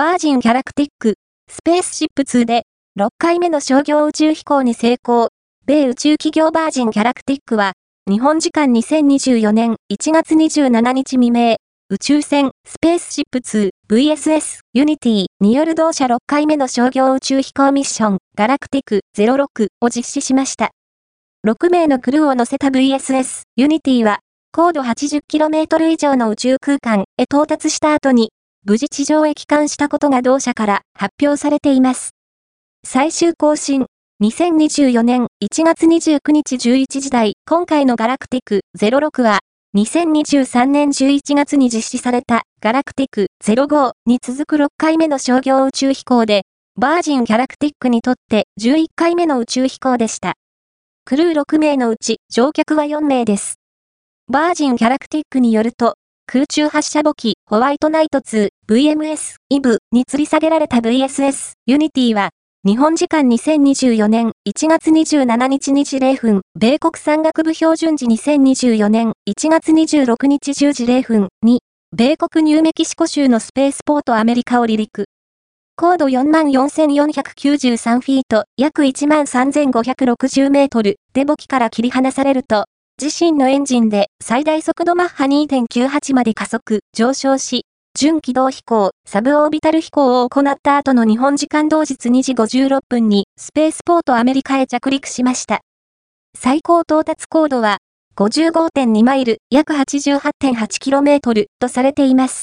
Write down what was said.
バージンギャラクティック、スペースシップ2で、6回目の商業宇宙飛行に成功。米宇宙企業バージンギャラクティックは、日本時間2024年1月27日未明、宇宙船スペースシップ2 VSS ユニティによる同社6回目の商業宇宙飛行ミッションガラクティック06を実施しました。6名のクルーを乗せた VSS ユニティは高度 80km 以上の宇宙空間へ到達した後に無事地上へ帰還したことが同社から発表されています。最終更新、2024年1月29日11時台、今回のガラクティク06は、2023年11月に実施されたガラクティク05に続く6回目の商業宇宙飛行で、バージンギャラクティックにとって11回目の宇宙飛行でした。クルー6名のうち乗客は4名です。バージンギャラクティックによると、空中発射母機ホワイトナイト 2VMS イブに吊り下げられた VSS ユニティは、日本時間2024年1月27日2時0分、米国山岳部標準時2024年1月26日10時0分に、米国ニューメキシコ州のスペースポートアメリカを離陸。高度44,493フィート、約13,560メートルで母機から切り離されると、自身のエンジンで最大速度マッハ2.98まで加速、上昇し、準軌道飛行、サブオービタル飛行を行った後の日本時間同日2時56分にスペースポートアメリカへ着陸しました。最高到達高度は55.2マイル、約 88.8km とされています。